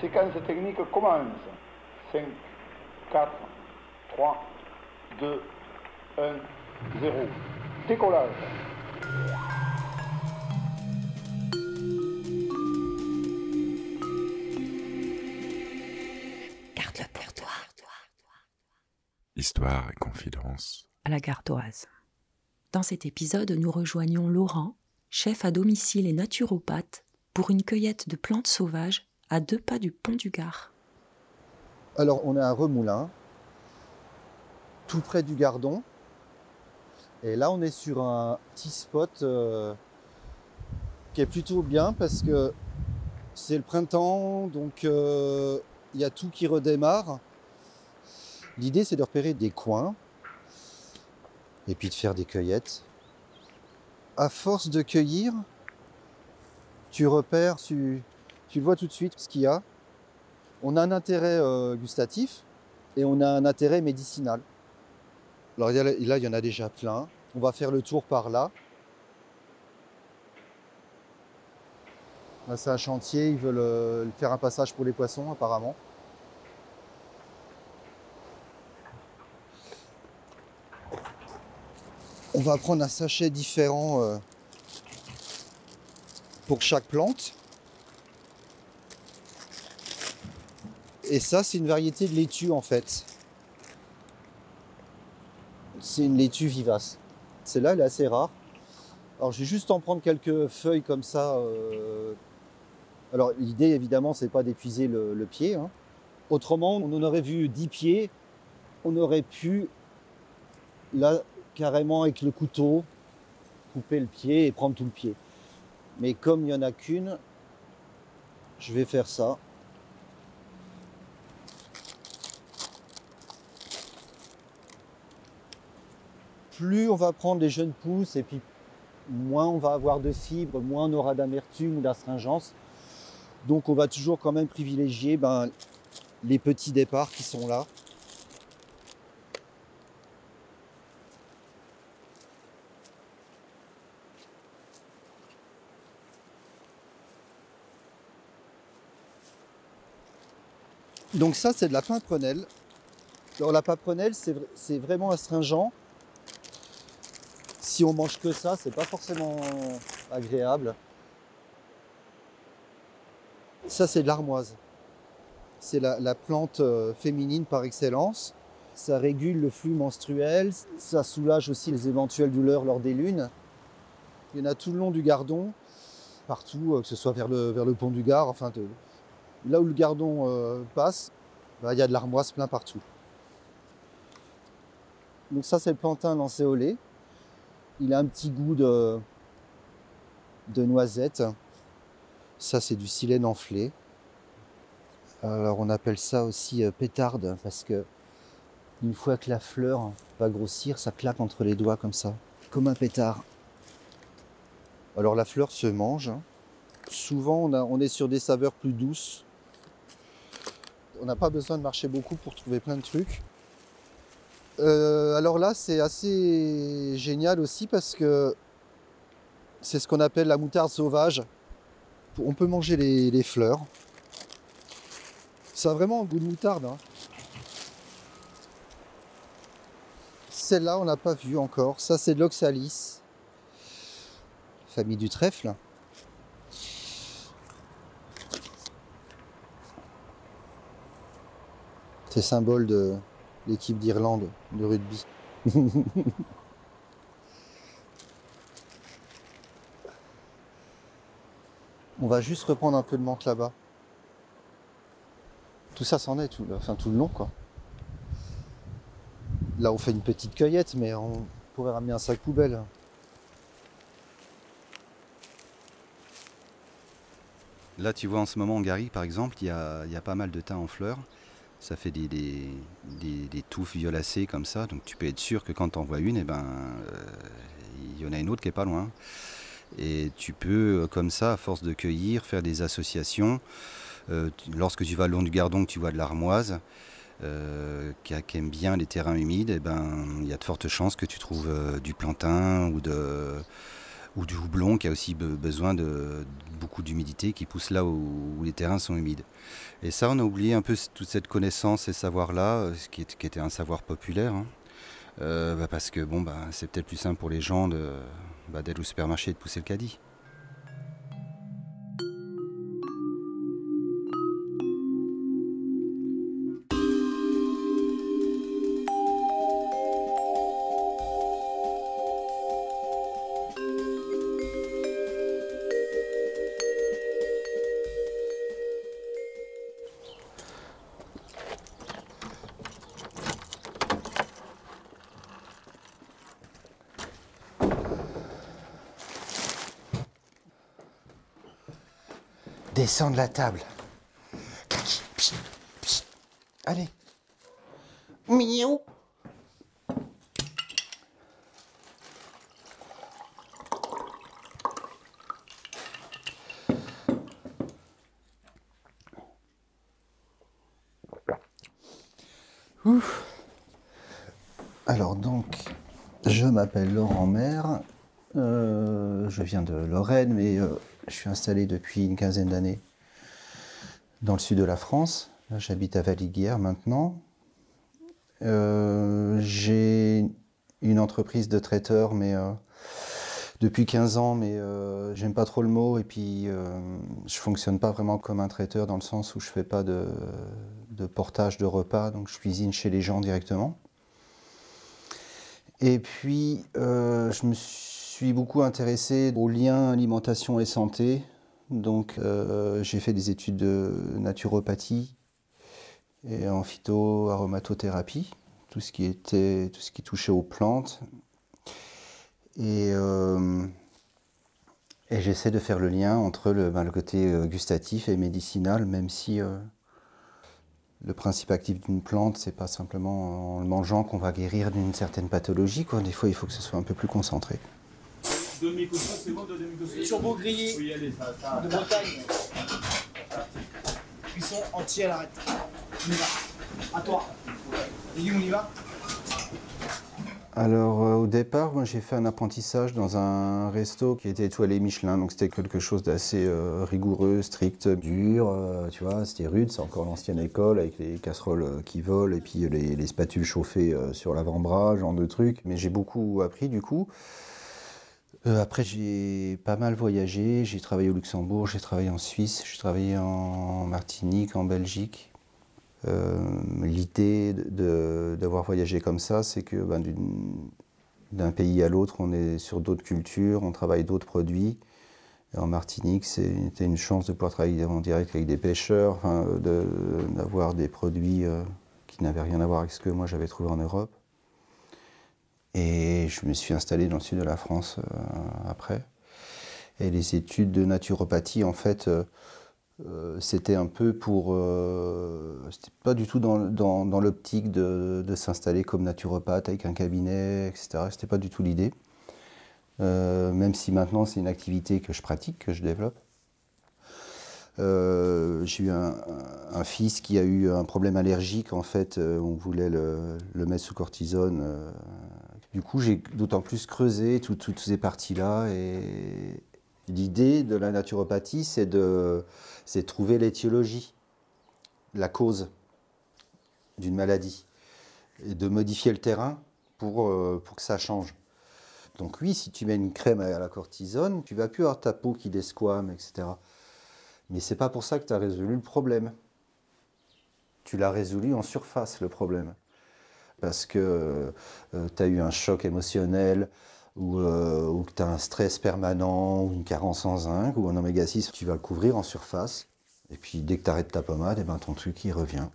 séquence technique commence. 5, 4, 3, 2, 1, 0. Décollage. Garde-le pour toi. Histoire et confidence. À la gardoise. Dans cet épisode, nous rejoignons Laurent, chef à domicile et naturopathe, pour une cueillette de plantes sauvages à deux pas du pont du Gard. Alors, on a un remoulin, tout près du Gardon. Et là, on est sur un petit spot euh, qui est plutôt bien parce que c'est le printemps, donc euh, il y a tout qui redémarre. L'idée, c'est de repérer des coins et puis de faire des cueillettes. À force de cueillir, tu repères, tu, tu vois tout de suite ce qu'il y a. On a un intérêt euh, gustatif et on a un intérêt médicinal. Alors là, il y en a déjà plein. On va faire le tour par là. Là, c'est un chantier. Ils veulent euh, faire un passage pour les poissons, apparemment. On va prendre un sachet différent euh, pour chaque plante. Et ça, c'est une variété de laitue en fait. C'est une laitue vivace. Celle-là, elle est assez rare. Alors, je vais juste en prendre quelques feuilles comme ça. euh. Alors, l'idée, évidemment, c'est pas d'épuiser le, pied. hein. Autrement, on en aurait vu 10 pieds. On aurait pu, là, carrément avec le couteau, couper le pied et prendre tout le pied. Mais comme il n'y en a qu'une, je vais faire ça. Plus on va prendre les jeunes pousses et puis moins on va avoir de fibres, moins on aura d'amertume ou d'astringence. Donc on va toujours quand même privilégier ben, les petits départs qui sont là. Donc ça, c'est de la pimprenelle. Alors la vr- c'est vraiment astringent. Si on mange que ça, c'est pas forcément agréable. Ça, c'est de l'armoise. C'est la, la plante euh, féminine par excellence. Ça régule le flux menstruel. Ça soulage aussi les éventuelles douleurs lors des lunes. Il y en a tout le long du Gardon, partout, euh, que ce soit vers le, pont du Gard, enfin là où le Gardon euh, passe, bah, il y a de l'armoise plein partout. Donc ça, c'est le plantain lancéolé. Il a un petit goût de, noisette. Ça, c'est du silène enflé. Alors, on appelle ça aussi euh, pétarde parce que une fois que la fleur va grossir, ça claque entre les doigts comme ça, comme un pétard. Alors, la fleur se mange. hein. Souvent, on est sur des saveurs plus douces. On n'a pas besoin de marcher beaucoup pour trouver plein de trucs. Euh, alors là, c'est assez génial aussi parce que c'est ce qu'on appelle la moutarde sauvage. On peut manger les, fleurs. Ça a vraiment un goût de moutarde. hein. Celle-là, on n'a pas vu encore. Ça, c'est de l'oxalis. Famille du trèfle. C'est symbole de l'équipe d'Irlande de rugby. On va juste reprendre un peu de menthe là-bas. Tout ça c'en est, tout, enfin, tout le long quoi. Là on fait une petite cueillette, mais on pourrait ramener un sac poubelle. Là, tu vois, en ce moment, en Gary, par exemple, il y il y a pas mal de thym en fleurs. Ça fait des, touffes violacées comme ça. Donc, tu peux être sûr que quand tu en vois une, eh ben, euh, il y en a une autre qui est pas loin. Et tu peux, euh, comme ça, à force de cueillir, faire des associations. Euh, lorsque tu vas le long du Gardon, que tu vois de l'armoise, qui, aime bien les terrains humides, eh ben, il y a de fortes chances que tu trouves du plantain ou, de, ou du houblon qui a aussi be- besoin de- beaucoup d'humidité, qui poussent là où, les terrains sont humides. Et ça, on a oublié un peu toute cette connaissance et savoir-là, ce qui, était un savoir populaire. Hein. Bah, parce que bon, bah, c'est peut-être plus simple pour les gens bah, d'aller au supermarché et de pousser le caddie. Descends de la table. Allez. Miaou. Alors donc, je m'appelle Laurent Maire. Euh, je viens de Lorraine, mais euh, je suis installé depuis une quinzaine d'années dans le sud de la France. J'habite à Valiguière maintenant. Euh, j'ai une entreprise de traiteur, mais euh, depuis 15 ans, mais euh, j'aime pas trop le mot. Et puis, je fonctionne pas vraiment comme un traiteur dans le sens où je fais pas de, de portage de repas, donc je cuisine chez les gens directement. Et puis, je me suis suis beaucoup intéressé au lien alimentation et santé. Donc euh, j'ai fait des études de naturopathie et en phytoaromatothérapie, tout ce qui tout ce qui touchait aux plantes. Et, euh, et j'essaie de faire le lien entre le, ben, côté euh, gustatif et médicinal, même si le principe actif d'une plante, c'est pas simplement en le mangeant qu'on va guérir d'une certaine pathologie. Des fois, il faut que ce soit un peu plus concentré. Demi-coussin, c'est bon, deux demi-coussins Turbo grillé oui, allez, ça, ça, de Bretagne. Cuisson entier à l'arrêt. On y va. À toi. Dis on y va alors euh, au départ, moi j'ai fait un apprentissage dans un resto qui était étoilé Michelin, donc c'était quelque chose d'assez euh, rigoureux, strict, dur, euh, tu vois, c'était rude, c'est encore l'ancienne école avec les casseroles qui volent et puis les, les spatules chauffées sur l'avant-bras, genre de trucs. Mais j'ai beaucoup appris du coup. Euh, après, j'ai pas mal voyagé. J'ai travaillé au Luxembourg, j'ai travaillé en Suisse, j'ai travaillé en Martinique, en Belgique. Euh, l'idée d'avoir voyagé comme ça, c'est que ben, d'un pays à l'autre, on est sur d'autres cultures, on travaille d'autres produits. en Martinique, c'était une chance de pouvoir travailler en direct avec des pêcheurs, d'avoir des produits euh, qui n'avaient rien à voir avec ce que moi j'avais trouvé en Europe. Et je me suis installé dans le sud de la France euh, après. Et les études de naturopathie, en fait, euh, euh, c'était un peu pour. c'était pas du tout dans, dans, l'optique de, de s'installer comme naturopathe avec un cabinet, etc. C'était pas du tout l'idée. même si maintenant c'est une activité que je pratique, que je développe. j'ai eu un, fils qui a eu un problème allergique, en fait, on voulait le mettre sous cortisone du coup, j'ai d'autant plus creusé toutes ces parties-là. Et l'idée de la naturopathie, c'est de, trouver l'étiologie, la cause d'une maladie, et de modifier le terrain pour, euh, pour que ça change. Donc oui, si tu mets une crème à la cortisone, tu vas plus avoir ta peau qui desquame, etc. Mais c'est pas pour ça que tu as résolu le problème. Tu l'as résolu en surface, le problème parce que euh, tu as eu un choc émotionnel ou, euh, que tu as un stress permanent ou une carence en zinc ou en oméga 6, tu vas le couvrir en surface. Et puis dès que tu arrêtes ta pommade, et eh ben, ton truc il revient.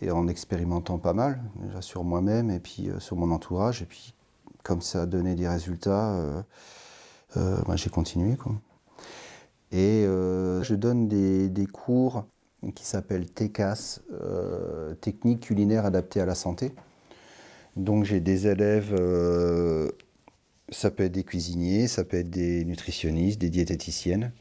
Et en expérimentant pas mal, déjà sur moi-même et puis euh, sur mon entourage, et puis comme ça a donné des résultats, moi j'ai continué. Et je donne des cours qui s'appelle TECAS, euh, Technique culinaire adaptée à la santé. Donc j'ai des élèves, euh, ça peut être des cuisiniers, ça peut être des nutritionnistes, des diététiciennes.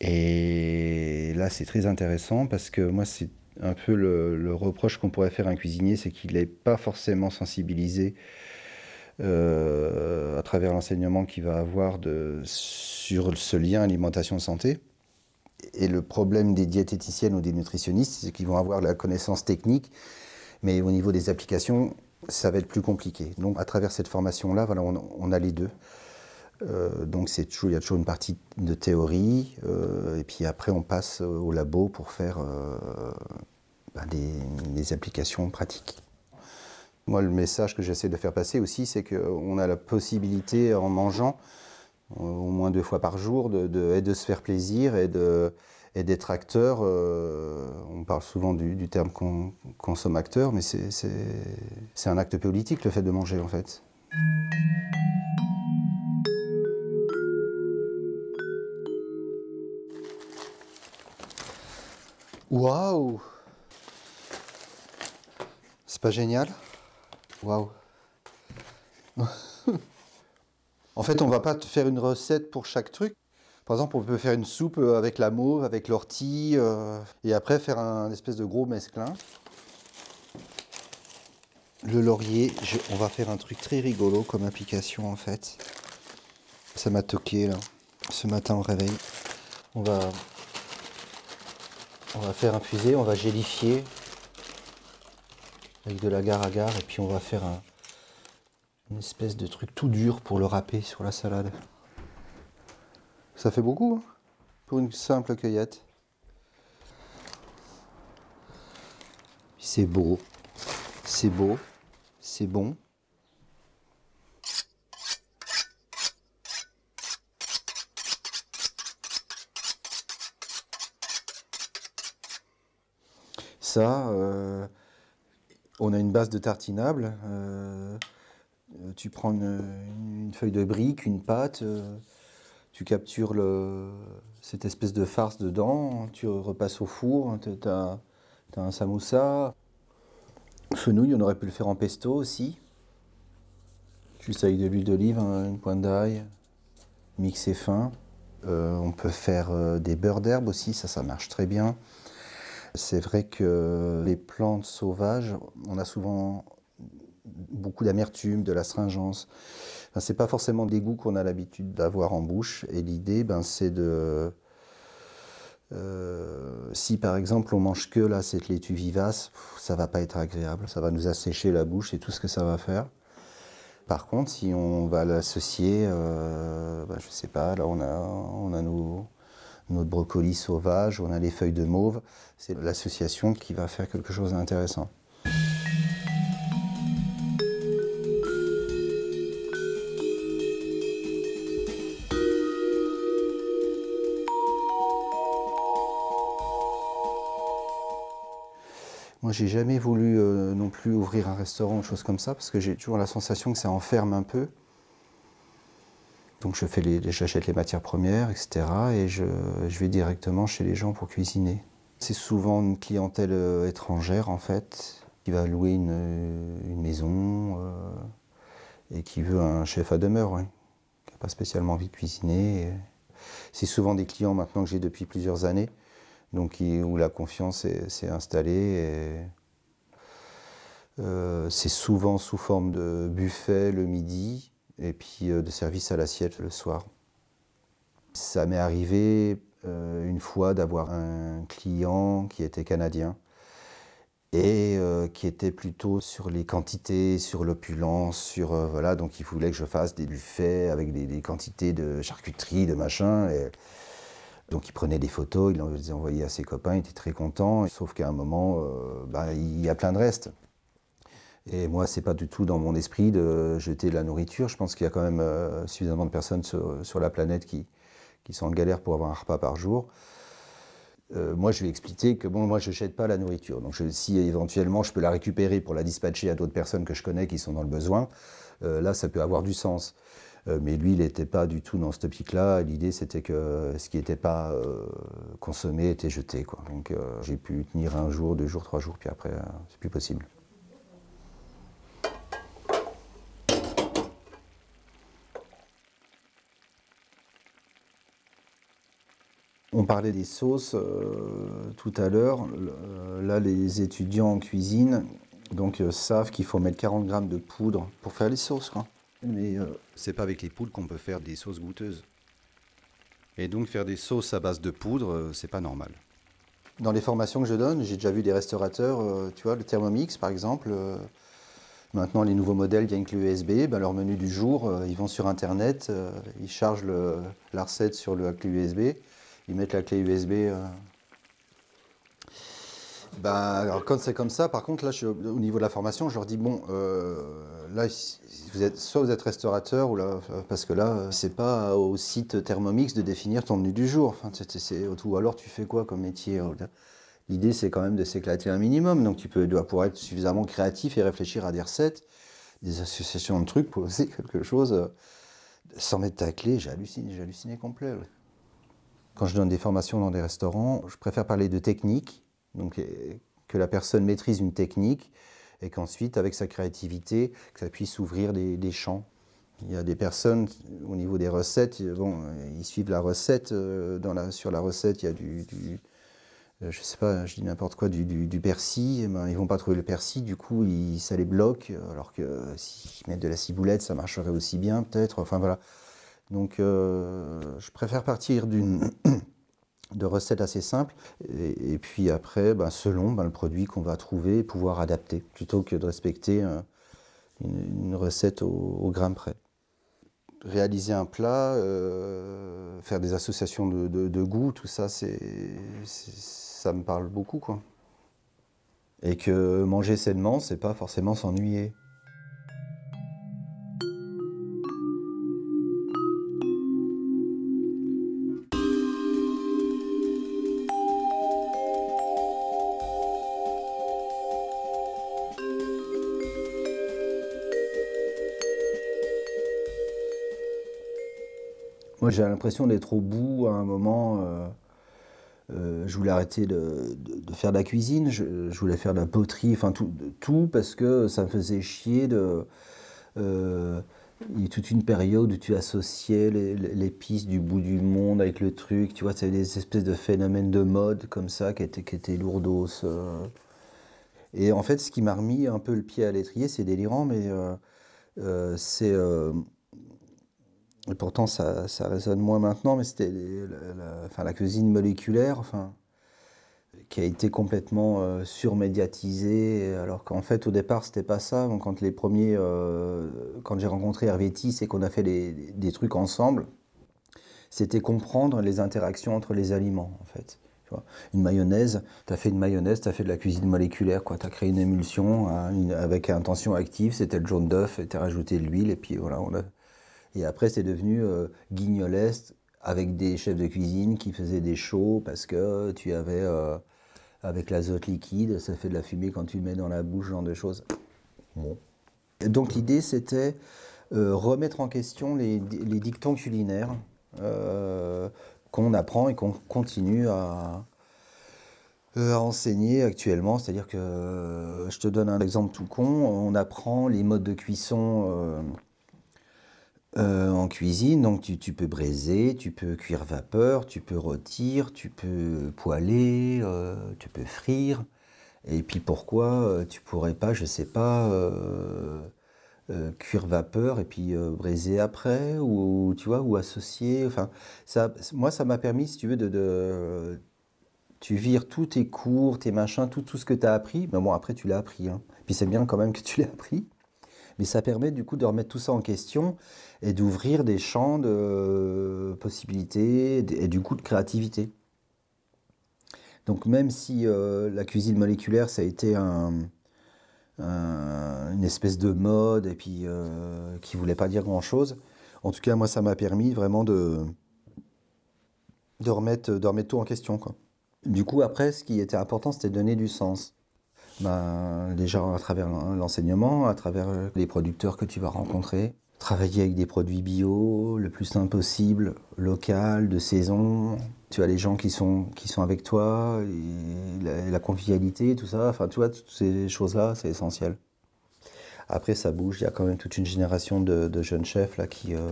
Et là c'est très intéressant parce que moi c'est un peu le, reproche qu'on pourrait faire à un cuisinier, c'est qu'il n'est pas forcément sensibilisé euh, à travers l'enseignement qu'il va avoir sur ce lien alimentation-santé. Et le problème des diététiciennes ou des nutritionnistes, c'est qu'ils vont avoir la connaissance technique, mais au niveau des applications, ça va être plus compliqué. Donc à travers cette formation-là, voilà, on, a les deux. Euh, donc c'est toujours, il y a toujours une partie de théorie, euh, et puis après on passe au labo pour faire euh, bah, des, applications pratiques. Moi, le message que j'essaie de faire passer aussi, c'est qu'on a la possibilité, en mangeant au moins deux fois par jour, de, de se faire plaisir et de, et d'être acteur. Euh, on parle souvent du, terme consomme-acteur, mais c'est un acte politique le fait de manger en fait. Waouh C'est pas génial? Waouh En fait, on va pas faire une recette pour chaque truc. Par exemple, on peut faire une soupe euh, avec la mauve, avec l'ortie, euh, et après faire un espèce de gros mesclin. Le laurier, on va faire un truc très rigolo comme application en fait. Ça m'a toqué là, ce matin au réveil. On va, on va faire on va gélifier avec de l'agar-agar, et puis on va faire un, une espèce de truc tout dur pour le râper sur la salade. Ça fait beaucoup hein, pour une simple cueillette. C'est beau, c'est beau, c'est bon. Ça, euh, on a une base de tartinable. Euh, tu prends une, feuille de brique, une pâte. Euh, tu captures cette espèce de farce dedans, tu repasses au four, tu as, un samoussa. Fenouil, on aurait pu le faire en pesto aussi. Juste avec de l'huile d'olive, une pointe d'ail, mixé fin. Euh, on peut faire euh, des beurres d'herbe aussi, ça, ça marche très bien. C'est vrai que les plantes sauvages, on a souvent beaucoup d'amertume, de l'astringence c'est pas forcément des goûts qu'on a l'habitude d'avoir en bouche. Et l'idée, ben, c'est de. Euh, si par exemple on mange que là cette laitue vivace, ça va pas être agréable, ça va nous assécher la bouche et tout ce que ça va faire. Par contre, si on va l'associer, euh, ben, je sais pas, là on a, on a nos, notre brocoli sauvage, on a les feuilles de mauve, c'est l'association qui va faire quelque chose d'intéressant. Moi, j'ai jamais voulu euh, non plus ouvrir un restaurant ou chose comme ça, parce que j'ai toujours la sensation que ça enferme un peu. Donc, je fais les, j'achète les matières premières, etc. Et je, vais directement chez les gens pour cuisiner. C'est souvent une clientèle euh, étrangère, en fait, qui va louer une, maison euh, et qui veut un chef à demeure, qui n'a pas spécialement envie de cuisiner. C'est souvent des clients maintenant que j'ai depuis plusieurs années donc où la confiance s'est installée. Euh, c'est souvent sous forme de buffet le midi et puis euh, de service à l'assiette le soir. Ça m'est arrivé euh, une fois d'avoir un client qui était canadien et qui était plutôt sur les quantités, sur l'opulence, sur voilà, donc il voulait que je fasse des buffets avec des, quantités de charcuterie, de machin. Donc il prenait des photos, il les envoyait à ses copains, il était très content, sauf qu'à un moment, euh, bah, il y a plein de restes. Et moi, c'est pas du tout dans mon esprit de jeter de la nourriture. Je pense qu'il y a quand même euh, suffisamment de personnes sur, la planète qui, qui, sont en galère pour avoir un repas par jour. Euh, moi, je vais expliquer que bon, moi, je jette pas la nourriture. Donc, si éventuellement je peux la récupérer pour la dispatcher à d'autres personnes que je connais qui sont dans le besoin, là, ça peut avoir du sens. Euh, mais lui, il n'était pas du tout dans ce topic-là. L'idée, c'était que ce qui n'était pas euh, consommé était jeté. Donc euh, j'ai pu tenir un jour, deux jours, trois jours, puis après, c'est plus possible. On parlait des sauces tout à l'heure. là, les étudiants en cuisine donc, savent qu'il faut mettre 40 grammes de poudre pour faire les sauces. Euh, c'est pas avec les poudres qu'on peut faire des sauces goûteuses. Et donc faire des sauces à base de poudre, euh, c'est pas normal. Dans les formations que je donne, j'ai déjà vu des restaurateurs, euh, tu vois, le Thermomix par exemple. maintenant, les nouveaux modèles viennent avec le USB. ben, leur menu du jour, ils vont sur Internet, ils chargent la recette sur le, la clé USB, ils mettent la clé USB. Euh. Ben, quand c'est comme ça, par contre, là, au niveau de la formation, je leur dis bon, euh, là, soit vous êtes restaurateur, ou là, parce que là, c'est pas au site Thermomix de définir ton menu du jour. Enfin, c'est- ou alors, tu fais quoi comme métier L'idée, c'est quand même de s'éclater un minimum. Donc, tu dois pouvoir être suffisamment créatif et réfléchir à des recettes, des associations de trucs, poser quelque chose euh, sans mettre ta clé. J'ai halluciné complet. Quand je donne des formations dans des restaurants, je préfère parler de technique, donc que la personne maîtrise une technique et qu'ensuite, avec sa créativité, que ça puisse ouvrir des, champs. Il y a des personnes, au niveau des recettes, bon, ils suivent la recette. euh, sur la recette, il y a du, du- euh, je sais pas, je dis n'importe quoi, du, du, du persil, eh ben, ils vont pas trouver le persil, du coup, ils, ça les bloque, alors que s'ils mettent de la ciboulette, ça marcherait aussi bien, peut-être, enfin voilà. Donc, euh, je préfère partir d'une de recettes assez simples, et, puis après, ben, selon ben, le produit qu'on va trouver, pouvoir adapter, plutôt que de respecter euh, une, recette au, au grain près réaliser un plat, euh, faire des associations de, de, de goût, tout ça, c'est, ça me parle beaucoup. Et que manger sainement, c'est pas forcément s'ennuyer. J'ai l'impression d'être au bout à un moment. euh, euh, je voulais arrêter de, faire de la cuisine, je, voulais faire de la poterie, enfin tout, tout parce que ça me faisait chier de. euh, il y a toute une période où tu associais les- du bout du monde avec le truc, tu vois, c'est des espèces de phénomènes de mode comme ça qui étaient, qui étaient lourdos. Et en fait, ce qui m'a remis un peu le pied à l'étrier, c'est délirant, mais c'est. Et pourtant, ça, ça résonne moins maintenant, mais c'était la, enfin, la cuisine moléculaire, enfin, qui a été complètement euh, surmédiatisée, alors qu'en fait, au départ, c'était pas ça. Donc, quand les premiers, euh, quand j'ai rencontré Hervé Tiss et qu'on a fait les- des trucs ensemble, c'était comprendre les interactions entre les aliments, en fait. Tu vois, une mayonnaise, tu as fait une mayonnaise, tu as fait de la cuisine moléculaire, tu as créé une émulsion hein, avec intention active, c'était le jaune d'œuf, tu as rajouté l'huile, et puis voilà, on a, et après, c'est devenu euh, avec des chefs de cuisine qui faisaient des shows parce que tu avais, euh, avec l'azote liquide, ça fait de la fumée quand tu le mets dans la bouche, genre de choses. Bon. Donc l'idée, c'était euh, remettre en question les, dictons culinaires euh, qu'on apprend et qu'on continue à, euh, enseigner actuellement. C'est-à-dire que, je te donne un exemple tout con, on apprend les modes de cuisson. Euh, en cuisine, donc tu, tu peux braiser, tu peux cuire vapeur, tu peux rôtir, tu peux poêler, euh, tu peux frire. Et puis pourquoi euh, tu pourrais pas, je sais pas, cuire vapeur et puis braiser après, ou tu vois, ou associer. Enfin, ça, moi, ça m'a permis, si tu veux, de, de- tu vires tous tes cours, tes machins, tout, tout ce que tu as appris. Mais bon, après, tu l'as appris. hein. Puis c'est bien quand même que tu l'aies appris. Mais ça permet du coup de remettre tout ça en question et d'ouvrir des champs de euh, possibilités et du coup de créativité. Donc même si euh, la cuisine moléculaire, ça a été un- un- une espèce de mode et puis euh, qui voulait pas dire grand-chose, en tout cas moi ça m'a permis vraiment de, de, remettre, tout en question. Du coup après, ce qui était important, c'était donner du sens. Ben, déjà à travers l'en- l'enseignement, à travers euh, les producteurs que tu vas rencontrer, travailler avec des produits bio, le plus simple possible, local, de saison. Tu as les gens qui sont, qui sont avec toi, la, convivialité, tout ça. Enfin, tu vois, toutes ces choses-là, c'est essentiel. Après, ça bouge. Il y a quand même toute une génération de, de jeunes chefs là qui, euh,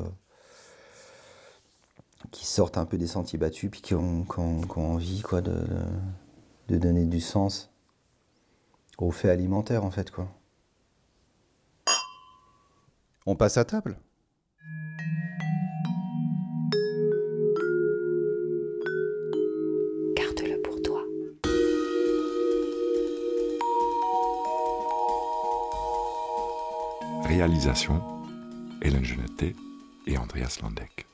qui sortent un peu des sentiers battus, puis qui ont, qui ont- qui ont envie quoi, de, de donner du sens aux faits alimentaires, en fait. Quoi. On passe à table? Garde-le pour toi. Réalisation Hélène Genetet et Andreas Landeck.